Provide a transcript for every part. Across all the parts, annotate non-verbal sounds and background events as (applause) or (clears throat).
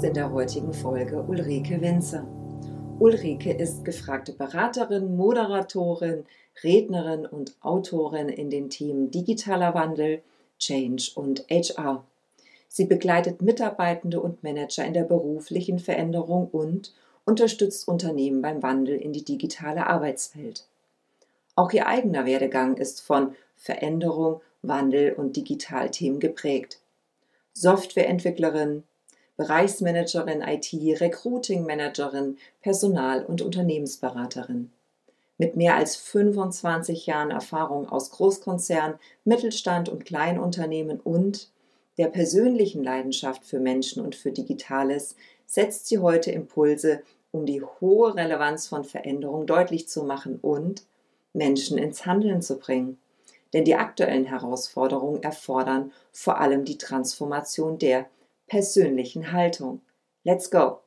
Gast in der heutigen Folge Ulrike Winzer. Ulrike ist gefragte Beraterin, Moderatorin, Rednerin und Autorin in den Themen digitaler Wandel, Change und HR. Sie begleitet Mitarbeitende und Manager in der beruflichen Veränderung und unterstützt Unternehmen beim Wandel in die digitale Arbeitswelt. Auch ihr eigener Werdegang ist von Veränderung, Wandel und Digitalthemen geprägt. Softwareentwicklerin, Bereichsmanagerin IT, Recruiting Managerin, Personal- und Unternehmensberaterin. Mit mehr als 25 Jahren Erfahrung aus Großkonzern, Mittelstand und Kleinunternehmen und der persönlichen Leidenschaft für Menschen und für Digitales setzt sie heute Impulse, um die hohe Relevanz von Veränderung deutlich zu machen und Menschen ins Handeln zu bringen. Denn die aktuellen Herausforderungen erfordern vor allem die Transformation der persönlichen Haltung. Let's go!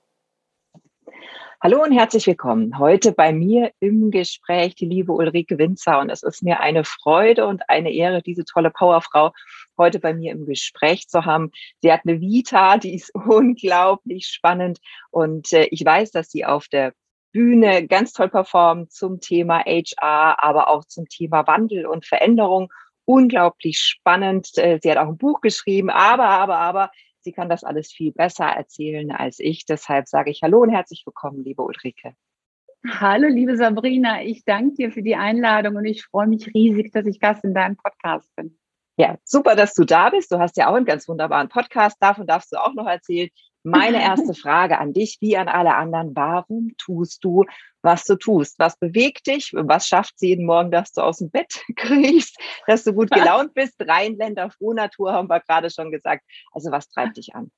Hallo und herzlich willkommen. Heute bei mir im Gespräch die liebe Ulrike Winzer und es ist mir eine Freude und eine Ehre, diese tolle Powerfrau heute bei mir im Gespräch zu haben. Sie hat eine Vita, die ist (laughs) unglaublich spannend und äh, ich weiß, dass sie auf der Bühne ganz toll performt zum Thema HR, aber auch zum Thema Wandel und Veränderung. Unglaublich spannend. Äh, sie hat auch ein Buch geschrieben, aber, aber, aber Sie kann das alles viel besser erzählen als ich. Deshalb sage ich Hallo und herzlich willkommen, liebe Ulrike. Hallo, liebe Sabrina. Ich danke dir für die Einladung und ich freue mich riesig, dass ich Gast in deinem Podcast bin. Ja, super, dass du da bist. Du hast ja auch einen ganz wunderbaren Podcast. Davon darfst du auch noch erzählen. Meine (laughs) erste Frage an dich, wie an alle anderen. Warum tust du, was du tust? Was bewegt dich? Was schafft es jeden Morgen, dass du aus dem Bett (laughs) kriegst, dass du gut gelaunt bist? Rheinländer, Frohnatur haben wir gerade schon gesagt. Also was treibt dich an?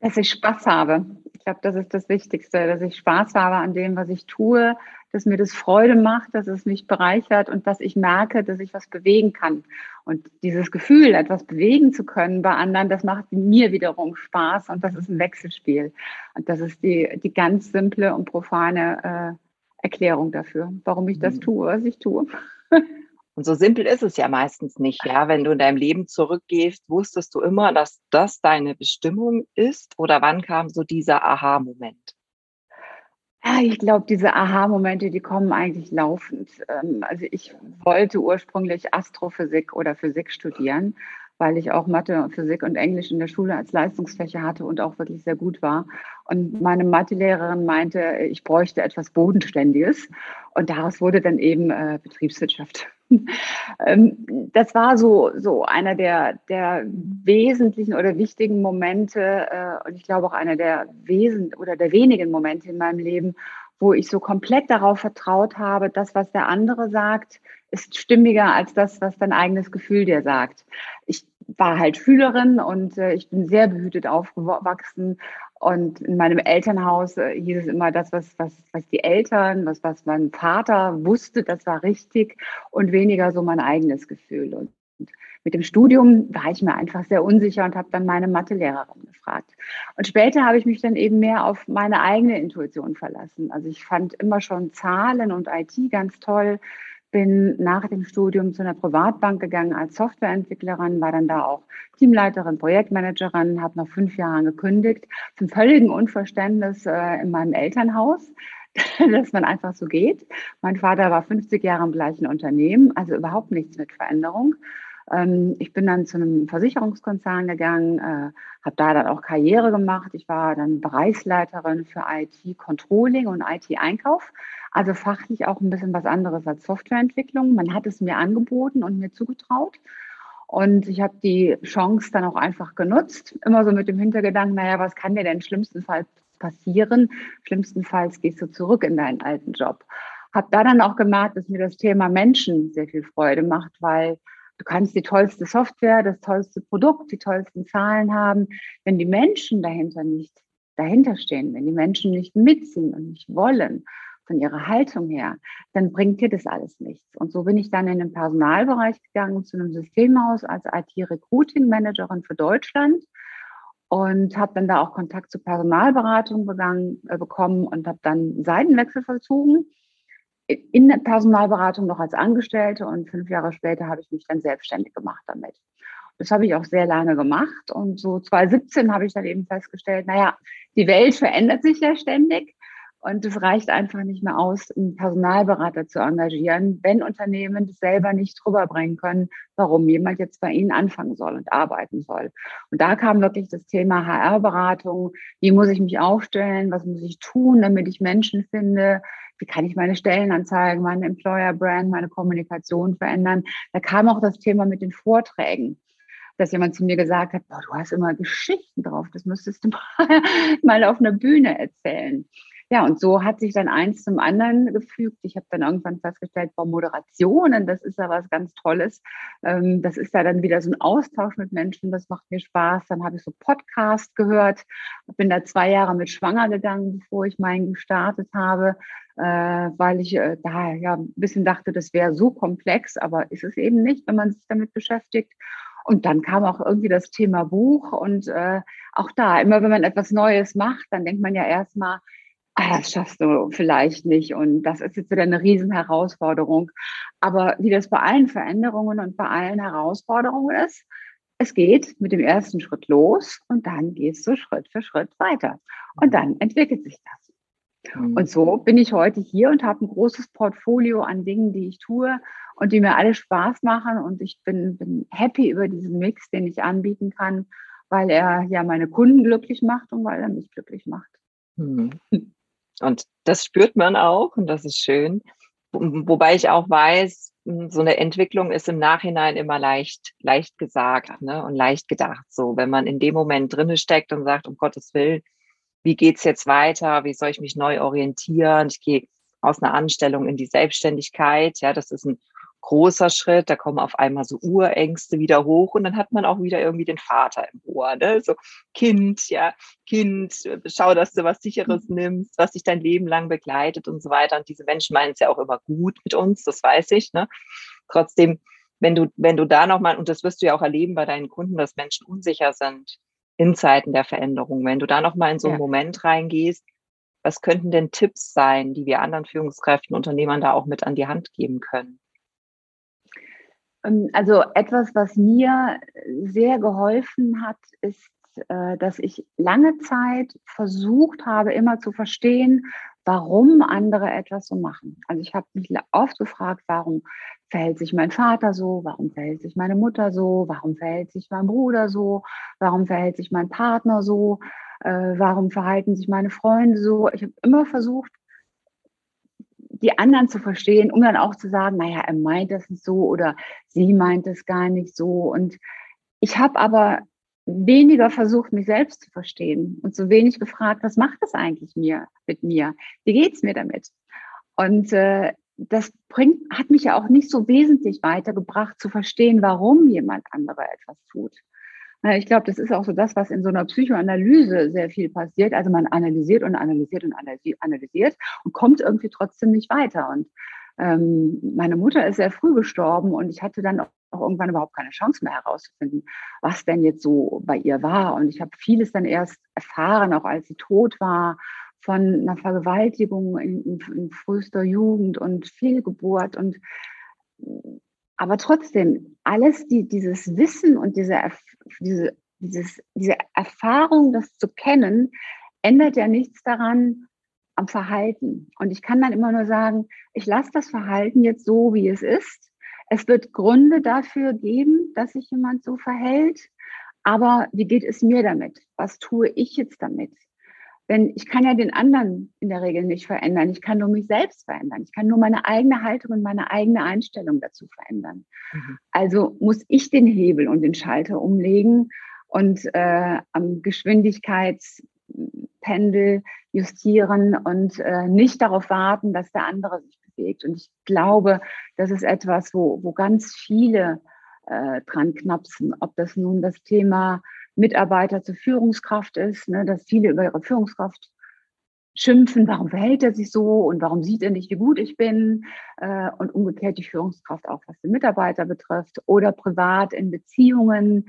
Dass ich Spaß habe. Ich glaube, das ist das Wichtigste, dass ich Spaß habe an dem, was ich tue, dass mir das Freude macht, dass es mich bereichert und dass ich merke, dass ich was bewegen kann. Und dieses Gefühl, etwas bewegen zu können bei anderen, das macht mir wiederum Spaß und das ist ein Wechselspiel. Und das ist die, die ganz simple und profane äh, Erklärung dafür, warum ich das mhm. tue, was ich tue. (laughs) Und so simpel ist es ja meistens nicht, ja. Wenn du in deinem Leben zurückgehst, wusstest du immer, dass das deine Bestimmung ist? Oder wann kam so dieser Aha-Moment? Ja, ich glaube, diese Aha-Momente, die kommen eigentlich laufend. Ähm, also ich wollte ursprünglich Astrophysik oder Physik studieren, weil ich auch Mathe, Physik und Englisch in der Schule als Leistungsfächer hatte und auch wirklich sehr gut war. Und meine Mathelehrerin meinte, ich bräuchte etwas Bodenständiges. Und daraus wurde dann eben äh, Betriebswirtschaft. Ähm, das war so, so einer der, der wesentlichen oder wichtigen Momente äh, und ich glaube auch einer der Wesen oder der wenigen Momente in meinem Leben, wo ich so komplett darauf vertraut habe, das, was der andere sagt, ist stimmiger als das, was dein eigenes Gefühl dir sagt. Ich war halt Schülerin und äh, ich bin sehr behütet aufgewachsen und in meinem Elternhaus äh, hieß es immer, das, was, was, was die Eltern, was, was mein Vater wusste, das war richtig und weniger so mein eigenes Gefühl. Und mit dem Studium war ich mir einfach sehr unsicher und habe dann meine Mathelehrerin gefragt. Und später habe ich mich dann eben mehr auf meine eigene Intuition verlassen. Also ich fand immer schon Zahlen und IT ganz toll bin nach dem Studium zu einer Privatbank gegangen als Softwareentwicklerin, war dann da auch Teamleiterin, Projektmanagerin, habe nach fünf Jahren gekündigt, zum völligen Unverständnis äh, in meinem Elternhaus, (laughs) dass man einfach so geht. Mein Vater war 50 Jahre im gleichen Unternehmen, also überhaupt nichts mit Veränderung. Ähm, ich bin dann zu einem Versicherungskonzern gegangen, äh, habe da dann auch Karriere gemacht. Ich war dann Bereichsleiterin für IT-Controlling und IT-Einkauf also fachlich auch ein bisschen was anderes als Softwareentwicklung. Man hat es mir angeboten und mir zugetraut. Und ich habe die Chance dann auch einfach genutzt, immer so mit dem Hintergedanken, naja, was kann dir denn schlimmstenfalls passieren? Schlimmstenfalls gehst du zurück in deinen alten Job. Habe da dann auch gemerkt, dass mir das Thema Menschen sehr viel Freude macht, weil du kannst die tollste Software, das tollste Produkt, die tollsten Zahlen haben. Wenn die Menschen dahinter nicht dahinter stehen, wenn die Menschen nicht mitziehen und nicht wollen, von ihrer Haltung her, dann bringt dir das alles nichts. Und so bin ich dann in den Personalbereich gegangen zu einem Systemhaus als IT-Recruiting-Managerin für Deutschland und habe dann da auch Kontakt zur Personalberatung begangen, äh, bekommen und habe dann Seitenwechsel vollzogen in der Personalberatung noch als Angestellte und fünf Jahre später habe ich mich dann selbstständig gemacht damit. Das habe ich auch sehr lange gemacht und so 2017 habe ich dann eben festgestellt, naja, die Welt verändert sich ja ständig und es reicht einfach nicht mehr aus, einen Personalberater zu engagieren, wenn Unternehmen das selber nicht drüber bringen können, warum jemand jetzt bei ihnen anfangen soll und arbeiten soll. Und da kam wirklich das Thema HR-Beratung. Wie muss ich mich aufstellen? Was muss ich tun, damit ich Menschen finde? Wie kann ich meine Stellenanzeigen, meine Employer-Brand, meine Kommunikation verändern? Da kam auch das Thema mit den Vorträgen dass jemand zu mir gesagt hat, boah, du hast immer Geschichten drauf, das müsstest du mal, (laughs) mal auf einer Bühne erzählen. Ja, und so hat sich dann eins zum anderen gefügt. Ich habe dann irgendwann festgestellt, boah, Moderationen, das ist ja was ganz Tolles. Ähm, das ist ja dann wieder so ein Austausch mit Menschen, das macht mir Spaß. Dann habe ich so Podcast gehört, bin da zwei Jahre mit schwanger gegangen, bevor ich meinen gestartet habe, äh, weil ich äh, da ja ein bisschen dachte, das wäre so komplex, aber ist es eben nicht, wenn man sich damit beschäftigt. Und dann kam auch irgendwie das Thema Buch und äh, auch da, immer wenn man etwas Neues macht, dann denkt man ja erstmal, ah, das schaffst du vielleicht nicht und das ist jetzt wieder eine Riesenherausforderung. Aber wie das bei allen Veränderungen und bei allen Herausforderungen ist, es geht mit dem ersten Schritt los und dann gehst du Schritt für Schritt weiter. Und dann entwickelt sich das. Mhm. Und so bin ich heute hier und habe ein großes Portfolio an Dingen, die ich tue und die mir alle Spaß machen. Und ich bin, bin happy über diesen Mix, den ich anbieten kann, weil er ja meine Kunden glücklich macht und weil er mich glücklich macht. Mhm. (laughs) Und das spürt man auch und das ist schön. Wobei ich auch weiß, hm, so eine Entwicklung ist im Nachhinein immer leicht, leicht gesagt ne? und leicht gedacht. So, wenn man in dem Moment drinne steckt und sagt, um Gottes Willen, wie geht's jetzt weiter? Wie soll ich mich neu orientieren? Ich gehe aus einer Anstellung in die Selbstständigkeit. Ja, das ist ein großer Schritt, da kommen auf einmal so Urängste wieder hoch und dann hat man auch wieder irgendwie den Vater im Ohr, ne? So Kind, ja, Kind, schau, dass du was sicheres mhm. nimmst, was dich dein Leben lang begleitet und so weiter. Und diese Menschen meinen es ja auch immer gut mit uns, das weiß ich, ne? Trotzdem, wenn du, wenn du da nochmal, und das wirst du ja auch erleben bei deinen Kunden, dass Menschen unsicher sind in Zeiten der Veränderung, wenn du da nochmal in so einen ja. Moment reingehst, was könnten denn Tipps sein, die wir anderen Führungskräften, Unternehmern da auch mit an die Hand geben können? Ähm, also etwas, was mir sehr geholfen hat, ist, äh, dass ich lange Zeit versucht habe, immer zu verstehen, warum andere etwas so machen. Also ich habe mich oft gefragt, warum verhält sich mein Vater so, warum verhält sich meine Mutter so, warum verhält sich mein Bruder so, warum verhält sich mein Partner so, äh, warum verhalten sich meine Freunde so. Ich habe immer versucht, die anderen zu verstehen, um dann auch zu sagen, naja, er meint das nicht so oder sie meint es gar nicht so. Und ich habe aber weniger versucht, mich selbst zu verstehen und so wenig gefragt, was macht das eigentlich mir mit mir? Wie geht's mir damit? Und äh, das bringt, hat mich ja auch nicht so wesentlich weitergebracht, zu verstehen, warum jemand andere etwas tut. Ich glaube, das ist auch so das, was in so einer Psychoanalyse sehr viel passiert. Also man analysiert und analysiert und analysiert und kommt irgendwie trotzdem nicht weiter. Und ähm, meine Mutter ist sehr früh gestorben und ich hatte dann auch irgendwann überhaupt keine Chance mehr herauszufinden, was denn jetzt so bei ihr war. Und ich habe vieles dann erst erfahren, auch als sie tot war, von einer Vergewaltigung in, in, in frühester Jugend und Fehlgeburt und aber trotzdem, alles, die, dieses Wissen und diese, diese, dieses, diese Erfahrung, das zu kennen, ändert ja nichts daran am Verhalten. Und ich kann dann immer nur sagen, ich lasse das Verhalten jetzt so, wie es ist. Es wird Gründe dafür geben, dass sich jemand so verhält. Aber wie geht es mir damit? Was tue ich jetzt damit? Wenn ich kann ja den anderen in der Regel nicht verändern. Ich kann nur mich selbst verändern. Ich kann nur meine eigene Haltung und meine eigene Einstellung dazu verändern. Mhm. Also muss ich den Hebel und den Schalter umlegen und äh, am Geschwindigkeitspendel justieren und äh, nicht darauf warten, dass der andere sich bewegt. Und ich glaube, das ist etwas, wo, wo ganz viele äh, dran knapsen, ob das nun das Thema Mitarbeiter zur Führungskraft ist, ne, dass viele über ihre Führungskraft schimpfen, warum verhält er sich so und warum sieht er nicht, wie gut ich bin äh, und umgekehrt die Führungskraft auch, was den Mitarbeiter betrifft oder privat in Beziehungen.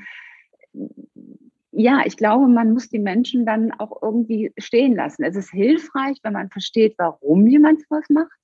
Ja, ich glaube, man muss die Menschen dann auch irgendwie stehen lassen. Es ist hilfreich, wenn man versteht, warum jemand was macht.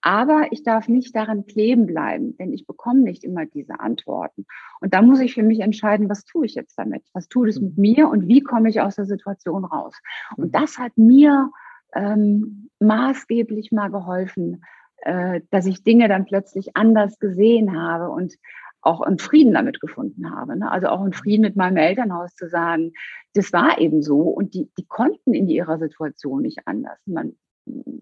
Aber ich darf nicht daran kleben bleiben, denn ich bekomme nicht immer diese Antworten. Und da muss ich für mich entscheiden, was tue ich jetzt damit? Was tut es mit mir und wie komme ich aus der Situation raus? Und mhm. das hat mir ähm, maßgeblich mal geholfen, äh, dass ich Dinge dann plötzlich anders gesehen habe und auch einen Frieden damit gefunden habe. Ne? Also auch einen Frieden mit meinem Elternhaus zu sagen, das war eben so und die, die konnten in ihrer Situation nicht anders. Man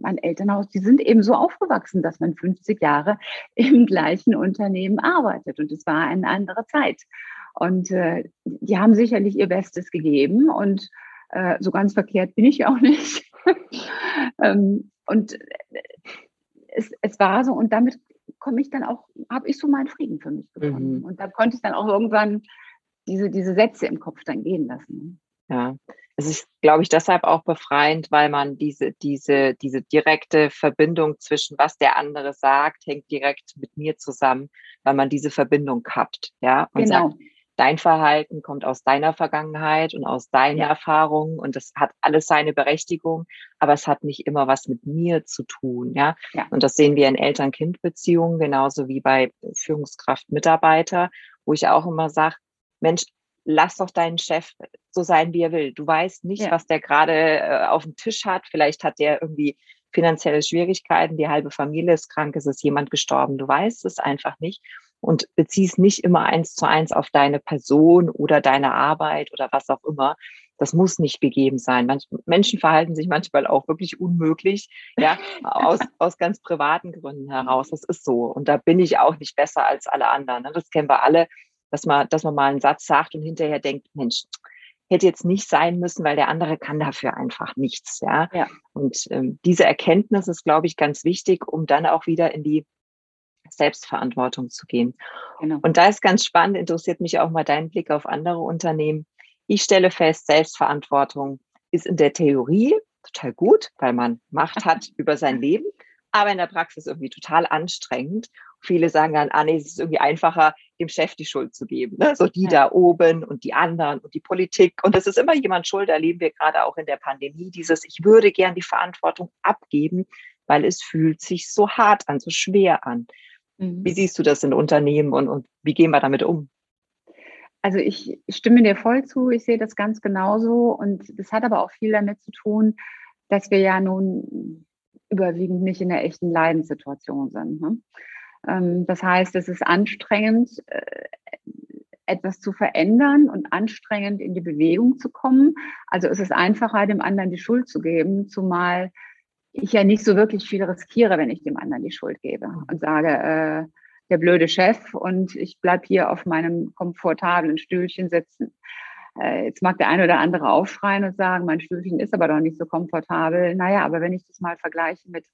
mein Elternhaus, die sind eben so aufgewachsen, dass man 50 Jahre (laughs) im gleichen Unternehmen arbeitet. Und es war eine andere Zeit. Und äh, die haben sicherlich ihr Bestes gegeben. Und äh, so ganz verkehrt bin ich auch nicht. (laughs) ähm, und äh, es, es war so. Und damit komme ich dann auch, habe ich so meinen Frieden für mich gefunden. Mhm. Und da konnte ich dann auch irgendwann diese, diese Sätze im Kopf dann gehen lassen. Ja, es ist, glaube ich, deshalb auch befreiend, weil man diese, diese, diese direkte Verbindung zwischen was der andere sagt, hängt direkt mit mir zusammen, weil man diese Verbindung kappt, ja, und genau. sagt, dein Verhalten kommt aus deiner Vergangenheit und aus deinen ja. Erfahrungen und das hat alles seine Berechtigung, aber es hat nicht immer was mit mir zu tun, ja. ja. Und das sehen wir in Eltern-Kind-Beziehungen genauso wie bei Führungskraft-Mitarbeiter, wo ich auch immer sage, Mensch, lass doch deinen Chef so sein, wie er will. Du weißt nicht, ja. was der gerade äh, auf dem Tisch hat. Vielleicht hat der irgendwie finanzielle Schwierigkeiten, die halbe Familie ist krank, es ist jemand gestorben. Du weißt es einfach nicht und beziehst nicht immer eins zu eins auf deine Person oder deine Arbeit oder was auch immer. Das muss nicht gegeben sein. Manch, Menschen verhalten sich manchmal auch wirklich unmöglich, ja, (laughs) aus, aus ganz privaten Gründen heraus. Das ist so. Und da bin ich auch nicht besser als alle anderen. Ne? Das kennen wir alle dass man, dass man mal einen Satz sagt und hinterher denkt, Mensch, hätte jetzt nicht sein müssen, weil der andere kann dafür einfach nichts. Ja. ja. Und ähm, diese Erkenntnis ist, glaube ich, ganz wichtig, um dann auch wieder in die Selbstverantwortung zu gehen. Genau. Und da ist ganz spannend, interessiert mich auch mal dein Blick auf andere Unternehmen. Ich stelle fest, Selbstverantwortung ist in der Theorie total gut, weil man Macht hat (laughs) über sein Leben, aber in der Praxis irgendwie total anstrengend. Viele sagen dann, ah nee, es ist irgendwie einfacher, dem Chef die Schuld zu geben. Ne? So die ja. da oben und die anderen und die Politik. Und es ist immer jemand schuld, erleben wir gerade auch in der Pandemie, dieses, ich würde gern die Verantwortung abgeben, weil es fühlt sich so hart an, so schwer an. Mhm. Wie siehst du das in Unternehmen und, und wie gehen wir damit um? Also ich stimme dir voll zu, ich sehe das ganz genauso und das hat aber auch viel damit zu tun, dass wir ja nun überwiegend nicht in der echten Leidenssituation sind. Ne? Ähm, das heißt, es ist anstrengend, äh, etwas zu verändern und anstrengend in die Bewegung zu kommen. Also es ist einfacher, dem anderen die Schuld zu geben, zumal ich ja nicht so wirklich viel riskiere, wenn ich dem anderen die Schuld gebe und sage, äh, der blöde Chef und ich bleib hier auf meinem komfortablen Stühlchen sitzen. Äh, jetzt mag der eine oder andere aufschreien und sagen, mein Stühlchen ist aber doch nicht so komfortabel. Naja, aber wenn ich das mal vergleiche mit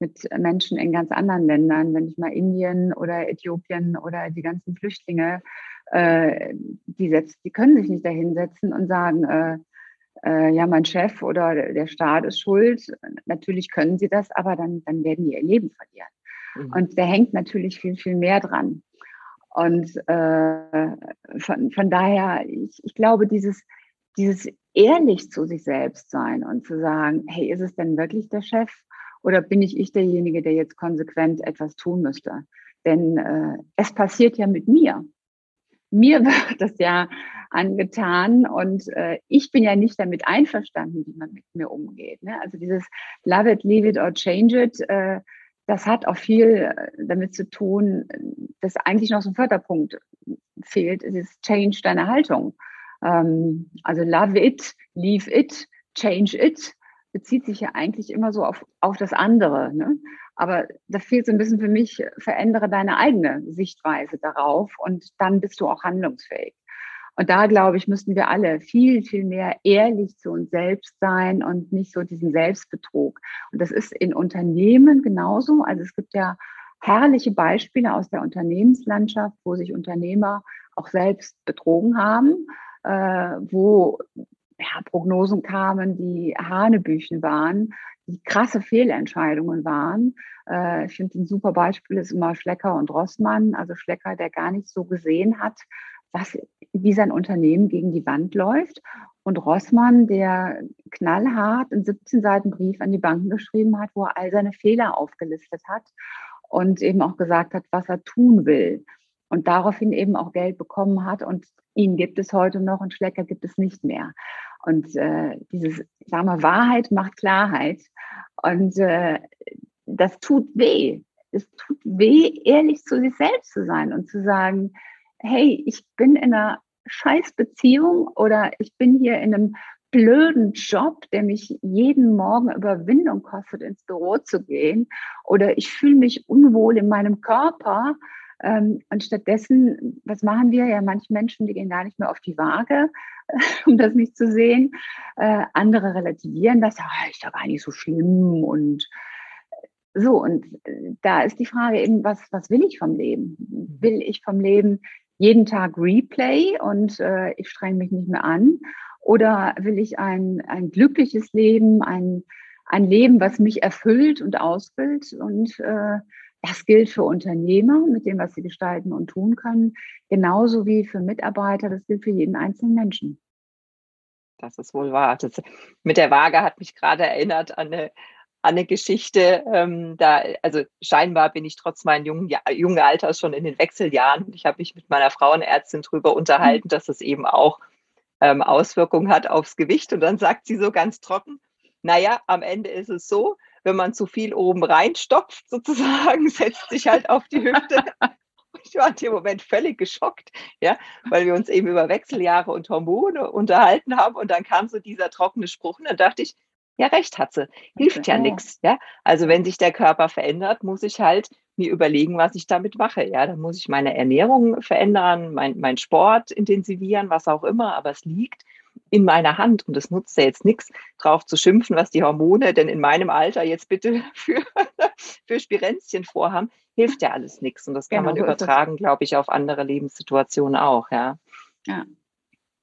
mit Menschen in ganz anderen Ländern, wenn ich mal Indien oder Äthiopien oder die ganzen Flüchtlinge, äh, die, setzt, die können sich nicht dahinsetzen und sagen, äh, äh, ja, mein Chef oder der Staat ist schuld. Natürlich können sie das, aber dann, dann werden die ihr Leben verlieren. Mhm. Und da hängt natürlich viel, viel mehr dran. Und äh, von, von daher, ich, ich glaube, dieses, dieses ehrlich zu sich selbst sein und zu sagen, hey, ist es denn wirklich der Chef? Oder bin ich ich derjenige, der jetzt konsequent etwas tun müsste? Denn äh, es passiert ja mit mir. Mir (laughs) wird das ja angetan und äh, ich bin ja nicht damit einverstanden, wie man mit mir umgeht. Ne? Also dieses Love it, leave it or change it, äh, das hat auch viel äh, damit zu tun, dass eigentlich noch so ein Förderpunkt fehlt, es ist Change deine Haltung. Ähm, also love it, leave it, change it bezieht sich ja eigentlich immer so auf, auf das andere. Ne? Aber da fehlt so ein bisschen für mich, verändere deine eigene Sichtweise darauf und dann bist du auch handlungsfähig. Und da, glaube ich, müssten wir alle viel, viel mehr ehrlich zu uns selbst sein und nicht so diesen Selbstbetrug. Und das ist in Unternehmen genauso. Also es gibt ja herrliche Beispiele aus der Unternehmenslandschaft, wo sich Unternehmer auch selbst betrogen haben, äh, wo ja, Prognosen kamen, die Hanebüchen waren, die krasse Fehlentscheidungen waren. Äh, ich finde, ein super Beispiel ist immer Schlecker und Rossmann. Also Schlecker, der gar nicht so gesehen hat, was, wie sein Unternehmen gegen die Wand läuft. Und Rossmann, der knallhart einen 17 Seiten Brief an die Banken geschrieben hat, wo er all seine Fehler aufgelistet hat und eben auch gesagt hat, was er tun will. Und daraufhin eben auch Geld bekommen hat. Und ihn gibt es heute noch und Schlecker gibt es nicht mehr. Und äh, dieses, sagen wir, Wahrheit macht Klarheit. Und äh, das tut weh. Es tut weh, ehrlich zu sich selbst zu sein und zu sagen, hey, ich bin in einer Scheißbeziehung oder ich bin hier in einem blöden Job, der mich jeden Morgen Überwindung kostet, ins Büro zu gehen. Oder ich fühle mich unwohl in meinem Körper. Ähm, und stattdessen, was machen wir? Ja, manche Menschen, die gehen gar nicht mehr auf die Waage, (laughs) um das nicht zu sehen. Äh, andere relativieren das, ja, ist ja gar nicht so schlimm und so, und äh, da ist die Frage eben, was, was will ich vom Leben? Will ich vom Leben jeden Tag Replay und äh, ich strenge mich nicht mehr an? Oder will ich ein, ein glückliches Leben, ein, ein Leben, was mich erfüllt und ausfüllt? Und äh, das gilt für Unternehmer mit dem, was sie gestalten und tun können, genauso wie für Mitarbeiter. Das gilt für jeden einzelnen Menschen. Das ist wohl wahr. Das, mit der Waage hat mich gerade erinnert an eine, an eine Geschichte. Ähm, da, also scheinbar bin ich trotz meines jungen, jungen Alters schon in den Wechseljahren und ich habe mich mit meiner Frauenärztin darüber unterhalten, mhm. dass es eben auch ähm, Auswirkungen hat aufs Gewicht. Und dann sagt sie so ganz trocken, naja, am Ende ist es so, wenn man zu viel oben reinstopft, sozusagen, (laughs) setzt sich halt auf die Hüfte. Ich war in dem Moment völlig geschockt, ja, weil wir uns eben über Wechseljahre und Hormone unterhalten haben. Und dann kam so dieser trockene Spruch. Und dann dachte ich, ja, recht hat sie. Hilft ja nichts. Ja? Also wenn sich der Körper verändert, muss ich halt mir überlegen, was ich damit mache. Ja, dann muss ich meine Ernährung verändern, mein, mein Sport intensivieren, was auch immer, aber es liegt in meiner Hand und es nutzt ja jetzt nichts, drauf zu schimpfen, was die Hormone denn in meinem Alter jetzt bitte (laughs) für, für Spirenzchen vorhaben, hilft ja alles nichts. Und das kann genau, man übertragen, glaube ich, auf andere Lebenssituationen auch, ja. Ja.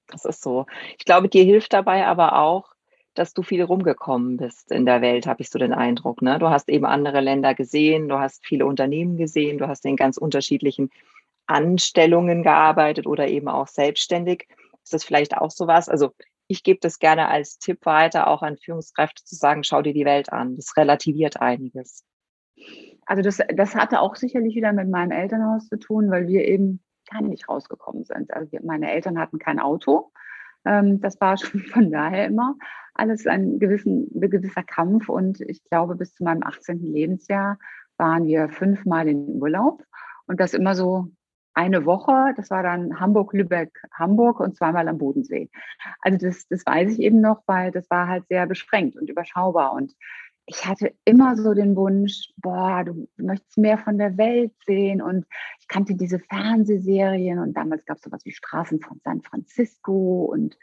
Das ist so. Ich glaube, dir hilft dabei aber auch, dass du viel rumgekommen bist in der Welt, habe ich so den Eindruck. Ne? Du hast eben andere Länder gesehen, du hast viele Unternehmen gesehen, du hast in ganz unterschiedlichen Anstellungen gearbeitet oder eben auch selbstständig. Ist das vielleicht auch sowas? Also ich gebe das gerne als Tipp weiter, auch an Führungskräfte zu sagen, schau dir die Welt an. Das relativiert einiges. Also das, das hatte auch sicherlich wieder mit meinem Elternhaus zu tun, weil wir eben gar nicht rausgekommen sind. Also meine Eltern hatten kein Auto. Ähm, das war schon (laughs) von daher immer alles ein, gewissen, ein gewisser Kampf. Und ich glaube, bis zu meinem 18. Lebensjahr waren wir fünfmal in Urlaub. Und das immer so eine Woche. Das war dann Hamburg, Lübeck, Hamburg und zweimal am Bodensee. Also das, das weiß ich eben noch, weil das war halt sehr beschränkt und überschaubar. Und ich hatte immer so den Wunsch, boah, du möchtest mehr von der Welt sehen. Und ich kannte diese Fernsehserien und damals gab es sowas wie Straßen von San Francisco. Und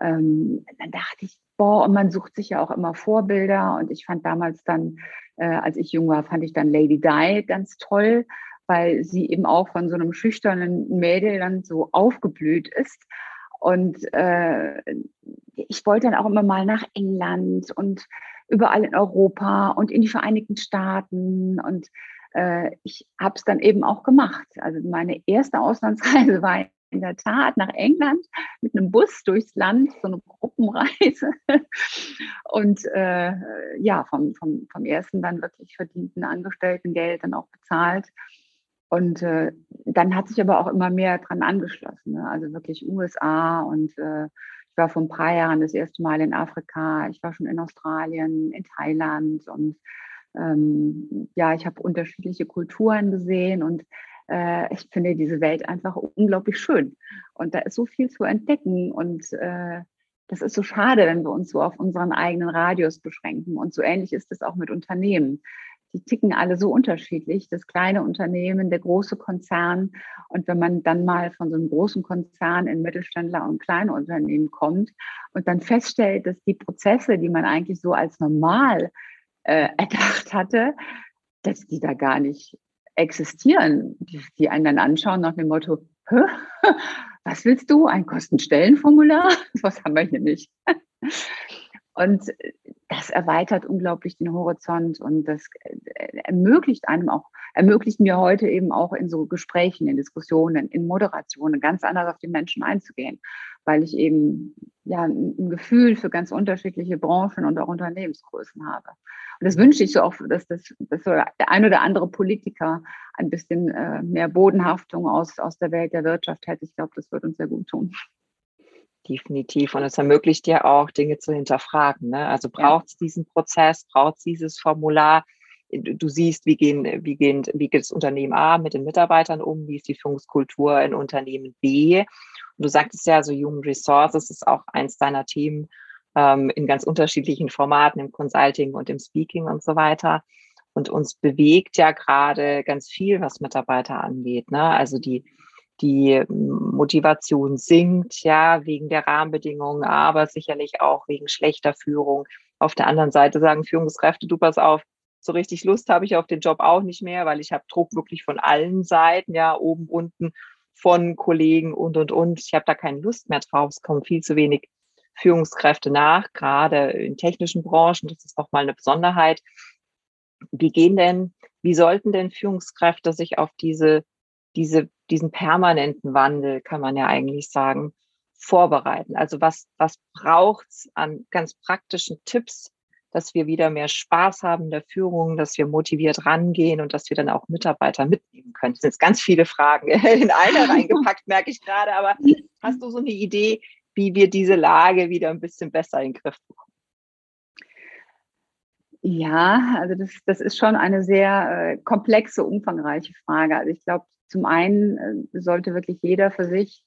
ähm, dann dachte ich, boah, und man sucht sich ja auch immer Vorbilder. Und ich fand damals dann, äh, als ich jung war, fand ich dann Lady Di ganz toll, weil sie eben auch von so einem schüchternen Mädel dann so aufgeblüht ist. Und äh, ich wollte dann auch immer mal nach England und überall in Europa und in die Vereinigten Staaten. Und äh, ich habe es dann eben auch gemacht. Also meine erste Auslandsreise (laughs) war in der Tat nach England mit einem Bus durchs Land, so eine Gruppenreise. (laughs) Und äh, ja, vom, vom, vom ersten dann wirklich verdienten Angestelltengeld dann auch bezahlt. Und äh, dann hat sich aber auch immer mehr dran angeschlossen. Ne? Also wirklich USA und äh, ich war vor ein paar Jahren das erste Mal in Afrika, ich war schon in Australien, in Thailand und ähm, ja, ich habe unterschiedliche Kulturen gesehen und äh, ich finde diese Welt einfach unglaublich schön. Und da ist so viel zu entdecken und äh, das ist so schade, wenn wir uns so auf unseren eigenen Radius beschränken. Und so ähnlich ist es auch mit Unternehmen. Die ticken alle so unterschiedlich, das kleine Unternehmen, der große Konzern. Und wenn man dann mal von so einem großen Konzern in Mittelständler und kleine Unternehmen kommt und dann feststellt, dass die Prozesse, die man eigentlich so als normal äh, (laughs) erdacht hatte, dass die da gar nicht existieren, die, die einen dann anschauen nach dem Motto, (laughs) was willst du? Ein Kostenstellenformular? (laughs) Was haben wir hier nicht? Und das erweitert unglaublich den Horizont und das äh, ermöglicht einem auch, ermöglicht mir heute eben auch in so Gesprächen, in Diskussionen, in Moderationen ganz anders auf die Menschen einzugehen, weil ich eben ja ein Gefühl für ganz unterschiedliche Branchen und auch Unternehmensgrößen habe. Und das wünsche ich so auch, dass, das, dass so der ein oder andere Politiker ein bisschen äh, mehr Bodenhaftung aus, aus der Welt der Wirtschaft hätte. Ich glaube, das wird uns sehr gut tun. Definitiv. Und es ermöglicht ja auch, Dinge zu hinterfragen. Ne? Also braucht es diesen Prozess, braucht es dieses Formular? Du siehst, wie, gehen, wie, gehen, wie geht das Unternehmen A mit den Mitarbeitern um, wie ist die Führungskultur in Unternehmen B. Und du sagtest ja, so Human Resources ist auch eins deiner Themen ähm, in ganz unterschiedlichen Formaten, im Consulting und im Speaking und so weiter. Und uns bewegt ja gerade ganz viel, was Mitarbeiter angeht. Ne? Also die, die Motivation sinkt, ja, wegen der Rahmenbedingungen, aber sicherlich auch wegen schlechter Führung. Auf der anderen Seite sagen Führungskräfte, du pass auf, so richtig Lust habe ich auf den Job auch nicht mehr, weil ich habe Druck wirklich von allen Seiten, ja, oben, unten, von Kollegen und, und, und. Ich habe da keine Lust mehr drauf. Es kommen viel zu wenig Führungskräfte nach, gerade in technischen Branchen. Das ist nochmal eine Besonderheit. Wie gehen denn, wie sollten denn Führungskräfte sich auf diese, diese, diesen permanenten Wandel, kann man ja eigentlich sagen, vorbereiten? Also was, was braucht's an ganz praktischen Tipps, dass wir wieder mehr Spaß haben in der Führung, dass wir motiviert rangehen und dass wir dann auch Mitarbeiter mitnehmen können. Das sind jetzt ganz viele Fragen (laughs) in eine reingepackt, merke ich gerade. Aber hast du so eine Idee, wie wir diese Lage wieder ein bisschen besser in den Griff bekommen? Ja, also das, das ist schon eine sehr äh, komplexe, umfangreiche Frage. Also ich glaube, zum einen äh, sollte wirklich jeder für sich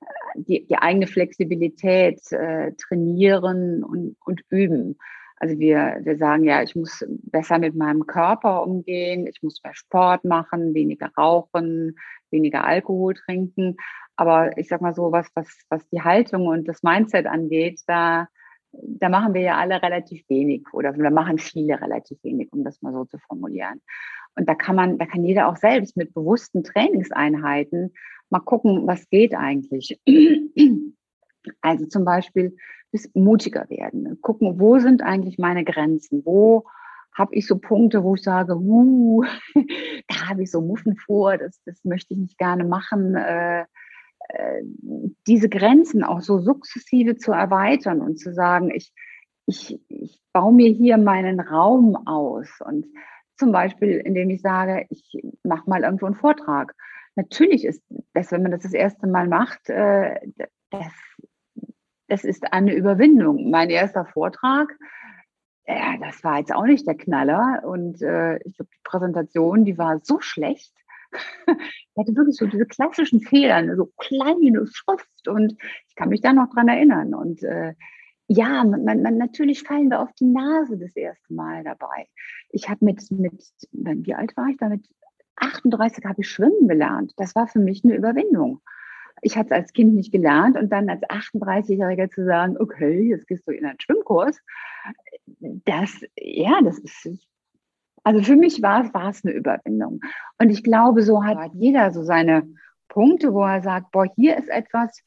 äh, die, die eigene Flexibilität äh, trainieren und, und üben. Also wir, wir sagen ja, ich muss besser mit meinem Körper umgehen, ich muss mehr Sport machen, weniger rauchen, weniger Alkohol trinken. Aber ich sag mal so, was, was, was die Haltung und das Mindset angeht, da, da machen wir ja alle relativ wenig oder da machen viele relativ wenig, um das mal so zu formulieren. Und da kann man, da kann jeder auch selbst mit bewussten Trainingseinheiten mal gucken, was geht eigentlich. (clears throat) Also zum Beispiel bis mutiger werden, gucken, wo sind eigentlich meine Grenzen, wo habe ich so Punkte, wo ich sage, uh, (laughs) da habe ich so Muffen vor, das, das möchte ich nicht gerne machen. Äh, äh, diese Grenzen auch so sukzessive zu erweitern und zu sagen, ich, ich, ich baue mir hier meinen Raum aus und zum Beispiel, indem ich sage, ich mache mal irgendwo einen Vortrag. Natürlich ist das, wenn man das das erste Mal macht, äh, das, das ist eine Überwindung. Mein erster Vortrag, ja, das war jetzt auch nicht der Knaller und äh, ich glaube, die Präsentation, die war so schlecht, (laughs) er hatte wirklich so diese klassischen Fehler, so kleine Schrift und ich kann mich da noch dran erinnern. Und äh, ja, man, man, natürlich fallen wir auf die Nase das erste Mal dabei. Ich habe mit, mit, wie alt war ich da? Mit 38 habe ich schwimmen gelernt. Das war für mich eine Überwindung. Ich hatte es als Kind nicht gelernt und dann als 38-Jähriger zu sagen, okay, jetzt gehst du in einen Schwimmkurs, das, ja, das ist also für mich war, war es eine Überwindung. Und ich glaube, so hat jeder so seine Punkte, wo er sagt, boah, hier ist etwas,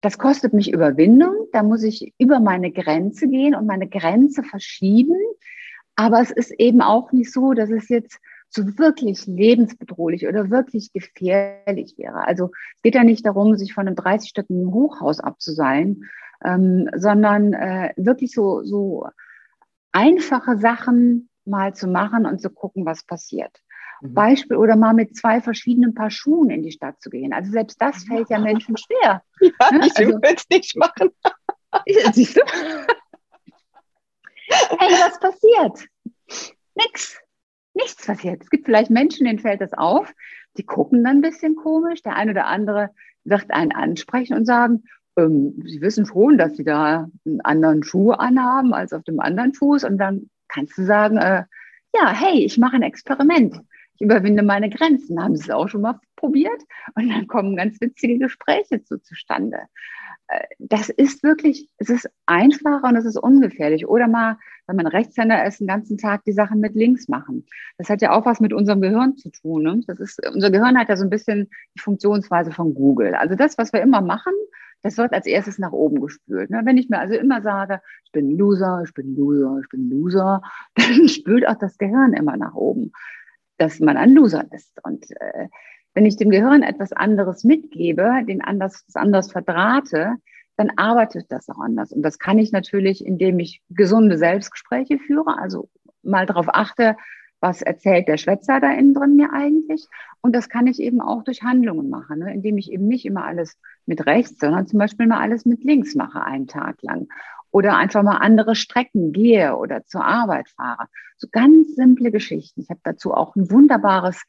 das kostet mich Überwindung, da muss ich über meine Grenze gehen und meine Grenze verschieben. Aber es ist eben auch nicht so, dass es jetzt so wirklich lebensbedrohlich oder wirklich gefährlich wäre. Also es geht ja nicht darum, sich von einem 30-stöckigen Hochhaus abzuseilen, ähm, sondern äh, wirklich so, so einfache Sachen mal zu machen und zu gucken, was passiert. Mhm. Beispiel oder mal mit zwei verschiedenen Paar Schuhen in die Stadt zu gehen. Also selbst das fällt ja Menschen schwer. (laughs) Ja, ne? ich also, will es nicht machen. (laughs) Siehst du? hey, was passiert? Nix. Nichts passiert. Es gibt vielleicht Menschen, denen fällt das auf. Die gucken dann ein bisschen komisch. Der eine oder andere wird einen ansprechen und sagen, ähm, sie wissen schon, dass sie da einen anderen Schuh anhaben als auf dem anderen Fuß. Und dann kannst du sagen, äh, ja, hey, ich mache ein Experiment. Ich überwinde meine Grenzen. Haben Sie es auch schon mal probiert? Und dann kommen ganz witzige Gespräche zu, zustande. Äh, das ist wirklich, es ist einfacher und es ist ungefährlich. Oder mal, wenn man Rechtshänder ist, den ganzen Tag die Sachen mit links machen. Das hat ja auch was mit unserem Gehirn zu tun. Ne? Das ist, unser Gehirn hat ja so ein bisschen die Funktionsweise von Google. Also das, was wir immer machen, das wird als erstes nach oben gespült. Ne? Wenn ich mir also immer sage, ich bin Loser, ich bin Loser, ich bin Loser, (laughs) dann spült auch das Gehirn immer nach oben, dass man ein Loser ist. Und äh, wenn ich dem Gehirn etwas anderes mitgebe, den anders, anders verdrahte, dann arbeitet das auch anders. Und das kann ich natürlich, indem ich gesunde Selbstgespräche führe, also mal darauf achte, was erzählt der Schwätzer da innen drin mir eigentlich. Und das kann ich eben auch durch Handlungen machen, ne? indem ich eben nicht immer alles mit rechts, sondern zum Beispiel mal alles mit links mache, einen Tag lang. Oder einfach mal andere Strecken gehe oder zur Arbeit fahre. So ganz simple Geschichten. Ich habe dazu auch ein wunderbares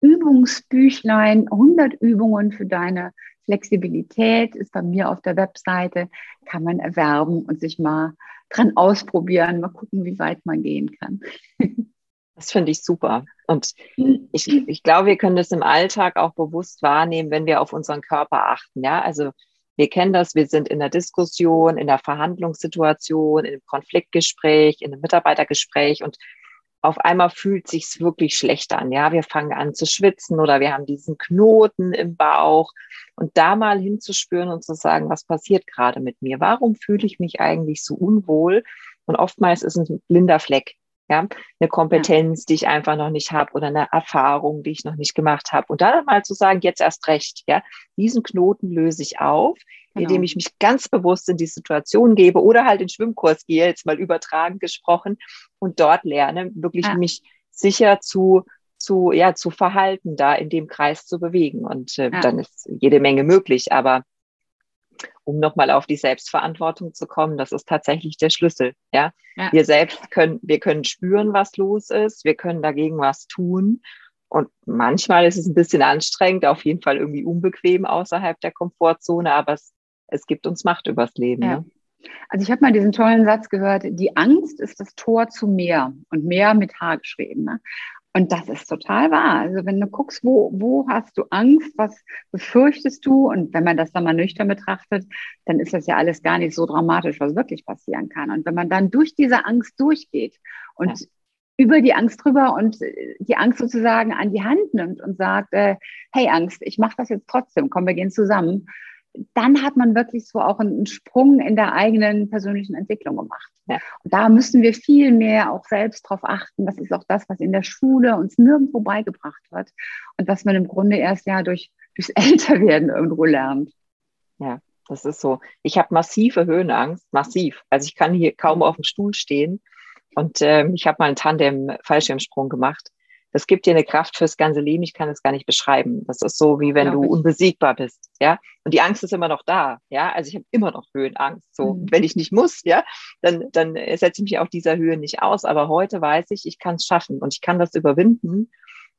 Übungsbüchlein, 100 Übungen für deine Flexibilität ist bei mir auf der Webseite, kann man erwerben und sich mal dran ausprobieren, mal gucken, wie weit man gehen kann. (laughs) Das finde ich super. Und ich, ich glaube, wir können das im Alltag auch bewusst wahrnehmen, wenn wir auf unseren Körper achten. Ja, also wir kennen das, wir sind in der Diskussion, in der Verhandlungssituation, in einem Konfliktgespräch, in einem Mitarbeitergespräch und auf einmal fühlt sich's wirklich schlecht an. Ja, wir fangen an zu schwitzen oder wir haben diesen Knoten im Bauch und da mal hinzuspüren und zu sagen, was passiert gerade mit mir? Warum fühle ich mich eigentlich so unwohl? Und oftmals ist es ein blinder Fleck. Ja, eine Kompetenz, ja. die ich einfach noch nicht habe oder eine Erfahrung, die ich noch nicht gemacht habe. Und dann mal zu sagen, jetzt erst recht, ja, diesen Knoten löse ich auf, genau. indem ich mich ganz bewusst in die Situation gebe oder halt in Schwimmkurs gehe, jetzt mal übertragen gesprochen, und dort lerne, wirklich ja. mich sicher zu zu, ja, zu verhalten, da in dem Kreis zu bewegen. Und äh, ja. dann ist jede Menge möglich. Aber um nochmal auf die Selbstverantwortung zu kommen, das ist tatsächlich der Schlüssel. Ja? ja? wir selbst können, wir können spüren, was los ist, wir können dagegen was tun. Und manchmal ist es ein bisschen anstrengend, auf jeden Fall irgendwie unbequem außerhalb der Komfortzone, aber es, es gibt uns Macht übers Leben. Ja. Ne? Also ich habe mal diesen tollen Satz gehört, die Angst ist das Tor zu mehr und mehr mit H geschrieben. Ne? Und das ist total wahr. Also wenn du guckst, wo, wo hast du Angst, was befürchtest du? Und wenn man das dann mal nüchtern betrachtet, dann ist das ja alles gar nicht so dramatisch, was wirklich passieren kann. Und wenn man dann durch diese Angst durchgeht und ja. über die Angst drüber und die Angst sozusagen an die Hand nimmt und sagt, äh, hey Angst, ich mache das jetzt trotzdem, komm, wir gehen zusammen, dann hat man wirklich so auch einen Sprung in der eigenen persönlichen Entwicklung gemacht. Ja. Und da müssen wir viel mehr auch selbst drauf achten. Das ist auch das, was in der Schule uns nirgendwo beigebracht wird und was man im Grunde erst ja durch, durchs (laughs) Älterwerden irgendwo lernt. Ja, das ist so. Ich habe massive Höhenangst, massiv. Also ich kann hier kaum auf dem Stuhl stehen. Und ähm, ich habe mal einen Tandem-Fallschirmsprung gemacht das gibt dir eine Kraft fürs ganze Leben. Ich kann es gar nicht beschreiben. Das ist so, wie wenn du ich. unbesiegbar bist, ja. Und die Angst ist immer noch da, ja. Also ich habe immer noch Höhenangst. So, mhm. wenn ich nicht muss, ja, dann, dann setze ich mich auf dieser Höhe nicht aus. Aber heute weiß ich, ich kann es schaffen und ich kann das überwinden. Und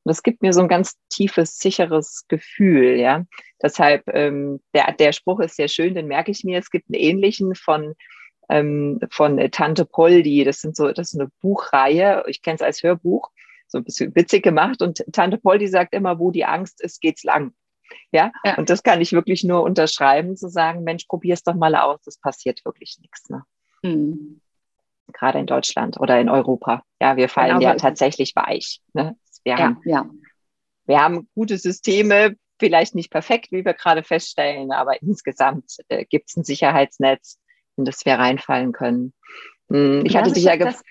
das gibt mir so ein ganz tiefes, sicheres Gefühl, ja. Deshalb, ähm, der, der Spruch ist sehr schön, den merke ich mir. Es gibt einen ähnlichen von, ähm, von Tante Poldi. Das sind so, das ist eine Buchreihe. Ich kenne es als Hörbuch so ein bisschen witzig gemacht. Und Tante Poldi sagt immer, wo die Angst ist, geht's lang. Ja? ja, und das kann ich wirklich nur unterschreiben, zu sagen, Mensch, probier's doch mal aus, es passiert wirklich nichts. Ne? Mhm. Gerade in Deutschland oder in Europa. Ja, wir fallen genau, ja tatsächlich weich. Ne? Wir, ja, haben, ja. wir haben gute Systeme, vielleicht nicht perfekt, wie wir gerade feststellen, aber insgesamt äh, gibt es ein Sicherheitsnetz, in das wir reinfallen können. Hm, ich hatte dich ja das,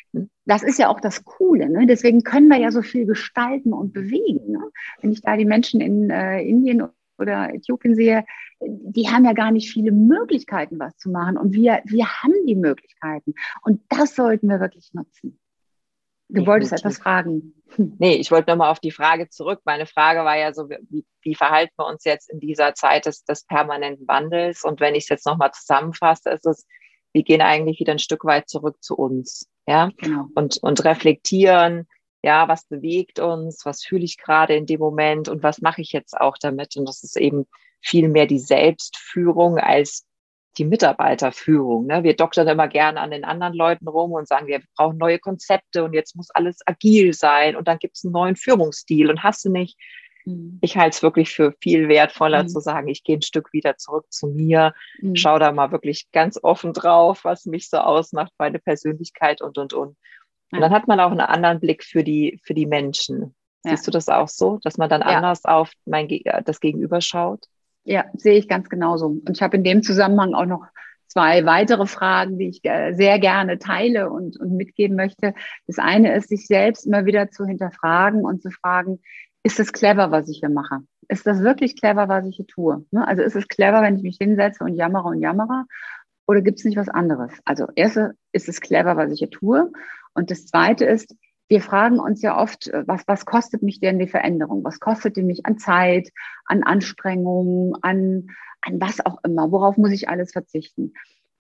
das ist ja auch das Coole. Ne? Deswegen können wir ja so viel gestalten und bewegen. Ne? Wenn ich da die Menschen in äh, Indien oder Äthiopien sehe, die haben ja gar nicht viele Möglichkeiten, was zu machen. Und wir, wir haben die Möglichkeiten. Und das sollten wir wirklich nutzen. Du ich wolltest etwas fragen. Nee, ich wollte nochmal auf die Frage zurück. Meine Frage war ja so, wie, wie verhalten wir uns jetzt in dieser Zeit des, des permanenten Wandels? Und wenn ich es jetzt nochmal zusammenfasse, ist es, wir gehen eigentlich wieder ein Stück weit zurück zu uns, ja, genau. und, und reflektieren, ja, was bewegt uns, was fühle ich gerade in dem Moment und was mache ich jetzt auch damit? Und das ist eben viel mehr die Selbstführung als die Mitarbeiterführung. Ne? Wir doktern immer gerne an den anderen Leuten rum und sagen, wir brauchen neue Konzepte und jetzt muss alles agil sein und dann gibt es einen neuen Führungsstil und hast du nicht. Mhm. Ich halte es wirklich für viel wertvoller mhm. zu sagen, ich gehe ein Stück wieder zurück zu mir, mhm. schau da mal wirklich ganz offen drauf, was mich so ausmacht, meine Persönlichkeit und, und, und. Und dann hat man auch einen anderen Blick für die, für die Menschen. Ja. Siehst du das auch so, dass man dann ja. anders auf mein, das Gegenüber schaut? Ja, sehe ich ganz genauso. Und ich habe in dem Zusammenhang auch noch zwei weitere Fragen, die ich äh, sehr gerne teile und, und mitgeben möchte. Das eine ist, sich selbst immer wieder zu hinterfragen und zu fragen, ist es clever, was ich hier mache? Ist das wirklich clever, was ich hier tue? Ne? Also ist es clever, wenn ich mich hinsetze und jammere und jammere? Oder gibt es nicht was anderes? Also erste, ist es clever, was ich hier tue? Und das zweite ist, wir fragen uns ja oft, äh, was, was kostet mich denn die Veränderung? Was kostet die mich an Zeit, an Anstrengungen, an, an was auch immer? Worauf muss ich alles verzichten?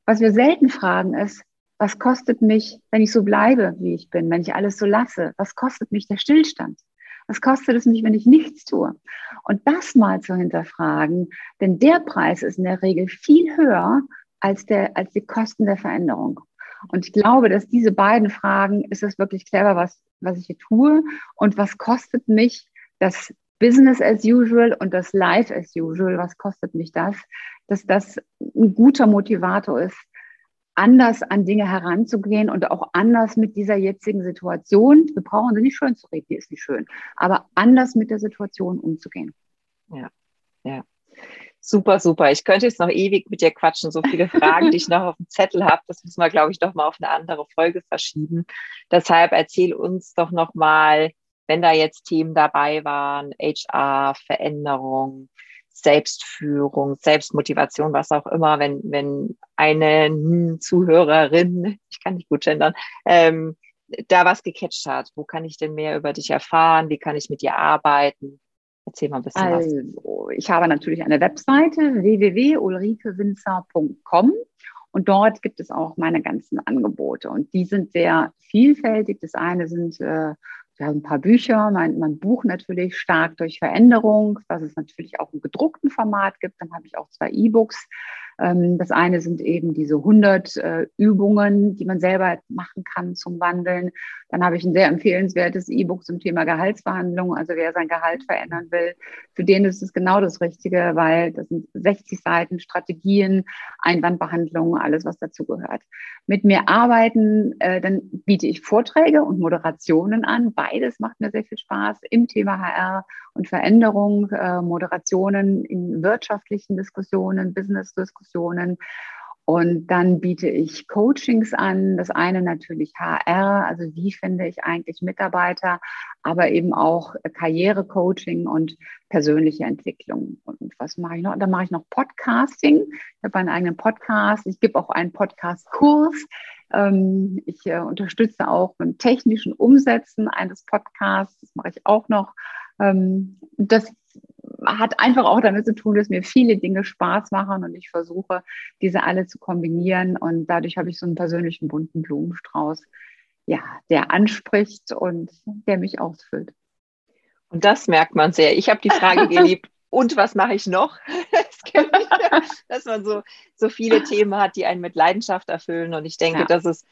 Was wir selten fragen ist, was kostet mich, wenn ich so bleibe, wie ich bin, wenn ich alles so lasse? Was kostet mich der Stillstand? Was kostet es mich, wenn ich nichts tue? Und das mal zu hinterfragen, denn der Preis ist in der Regel viel höher als, der, als die Kosten der Veränderung. Und ich glaube, dass diese beiden Fragen, ist es wirklich clever, was, was ich hier tue und was kostet mich das Business as usual und das Life as usual, was kostet mich das, dass das ein guter Motivator ist, anders an Dinge heranzugehen und auch anders mit dieser jetzigen Situation, wir brauchen sie nicht schön zu reden, die ist nicht schön, aber anders mit der Situation umzugehen. Ja, ja. Super, super. Ich könnte jetzt noch ewig mit dir quatschen, so viele Fragen, die ich noch auf dem Zettel habe. Das müssen wir, glaube ich, doch mal auf eine andere Folge verschieben. Deshalb erzähl uns doch noch mal, wenn da jetzt Themen dabei waren, HR, Veränderung, Selbstführung, Selbstmotivation, was auch immer, wenn, wenn eine Zuhörerin, ich kann nicht gut gendern, ähm, da was gecatcht hat. Wo kann ich denn mehr über dich erfahren? Wie kann ich mit dir arbeiten? Erzähl mal ein bisschen also, was. Ich habe natürlich eine Webseite www.ulrikewinzer.com und dort gibt es auch meine ganzen Angebote und die sind sehr vielfältig. Das eine sind äh, ja, ein paar Bücher, mein, mein Buch natürlich stark durch Veränderung, was es natürlich auch im gedruckten Format gibt. Dann habe ich auch zwei E-Books das eine sind eben diese 100 äh, Übungen, die man selber machen kann zum Wandeln. Dann habe ich ein sehr empfehlenswertes E-Book zum Thema Gehaltsverhandlung. Also wer sein Gehalt verändern will, für den ist es genau das Richtige, weil das sind 60 Seiten Strategien, Einwandbehandlung, alles, was dazugehört. Mit mir arbeiten, äh, dann biete ich Vorträge und Moderationen an. Beides macht mir sehr viel Spaß im Thema HR und Veränderung, äh, Moderationen in wirtschaftlichen Diskussionen, Business-Diskussionen. Und dann biete ich Coachings an. Das eine natürlich HR, also wie finde ich eigentlich Mitarbeiter, aber eben auch Karrierecoaching und persönliche Entwicklung. Und was mache ich noch? Dann mache ich noch Podcasting. Ich habe einen eigenen Podcast. Ich gebe auch einen Podcast-Kurs. Ähm, ich äh, unterstütze auch beim technischen Umsetzen eines Podcasts. Das mache ich auch noch. Ähm, das hat einfach auch damit zu tun, dass mir viele Dinge Spaß machen und ich versuche, diese alle zu kombinieren. Und dadurch habe ich so einen persönlichen bunten Blumenstrauß, ja, der anspricht und der mich ausfüllt. Und das merkt man sehr. Ich habe die Frage (laughs) geliebt, und was mache ich noch? (laughs) dass man so, so viele Themen hat, die einen mit Leidenschaft erfüllen. Und ich denke, ja. das ist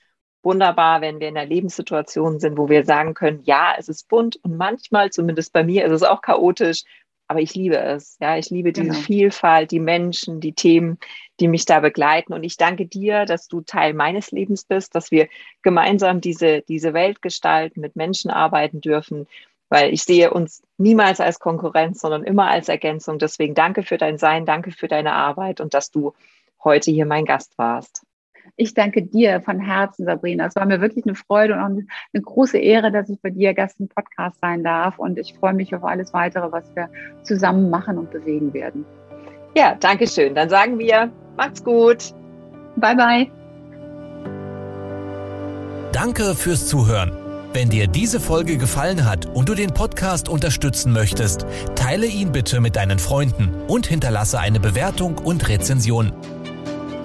wunderbar, wenn wir in einer Lebenssituation sind, wo wir sagen können, ja, es ist bunt und manchmal, zumindest bei mir, ist es auch chaotisch, aber ich liebe es. Ja, ich liebe diese genau. Vielfalt, die Menschen, die Themen, die mich da begleiten. Und ich danke dir, dass du Teil meines Lebens bist, dass wir gemeinsam diese, diese Welt gestalten, mit Menschen arbeiten dürfen, weil ich sehe uns niemals als Konkurrenz, sondern immer als Ergänzung. Deswegen danke für dein Sein, danke für deine Arbeit und dass du heute hier mein Gast warst. Ich danke dir von Herzen, Sabrina. Es war mir wirklich eine Freude und auch eine große Ehre, dass ich bei dir Gast im Podcast sein darf. Und ich freue mich auf alles weitere, was wir zusammen machen und bewegen werden. Ja, danke schön. Dann sagen wir, macht's gut. Bye, bye. Danke fürs Zuhören. Wenn dir diese Folge gefallen hat und du den Podcast unterstützen möchtest, teile ihn bitte mit deinen Freunden und hinterlasse eine Bewertung und Rezension.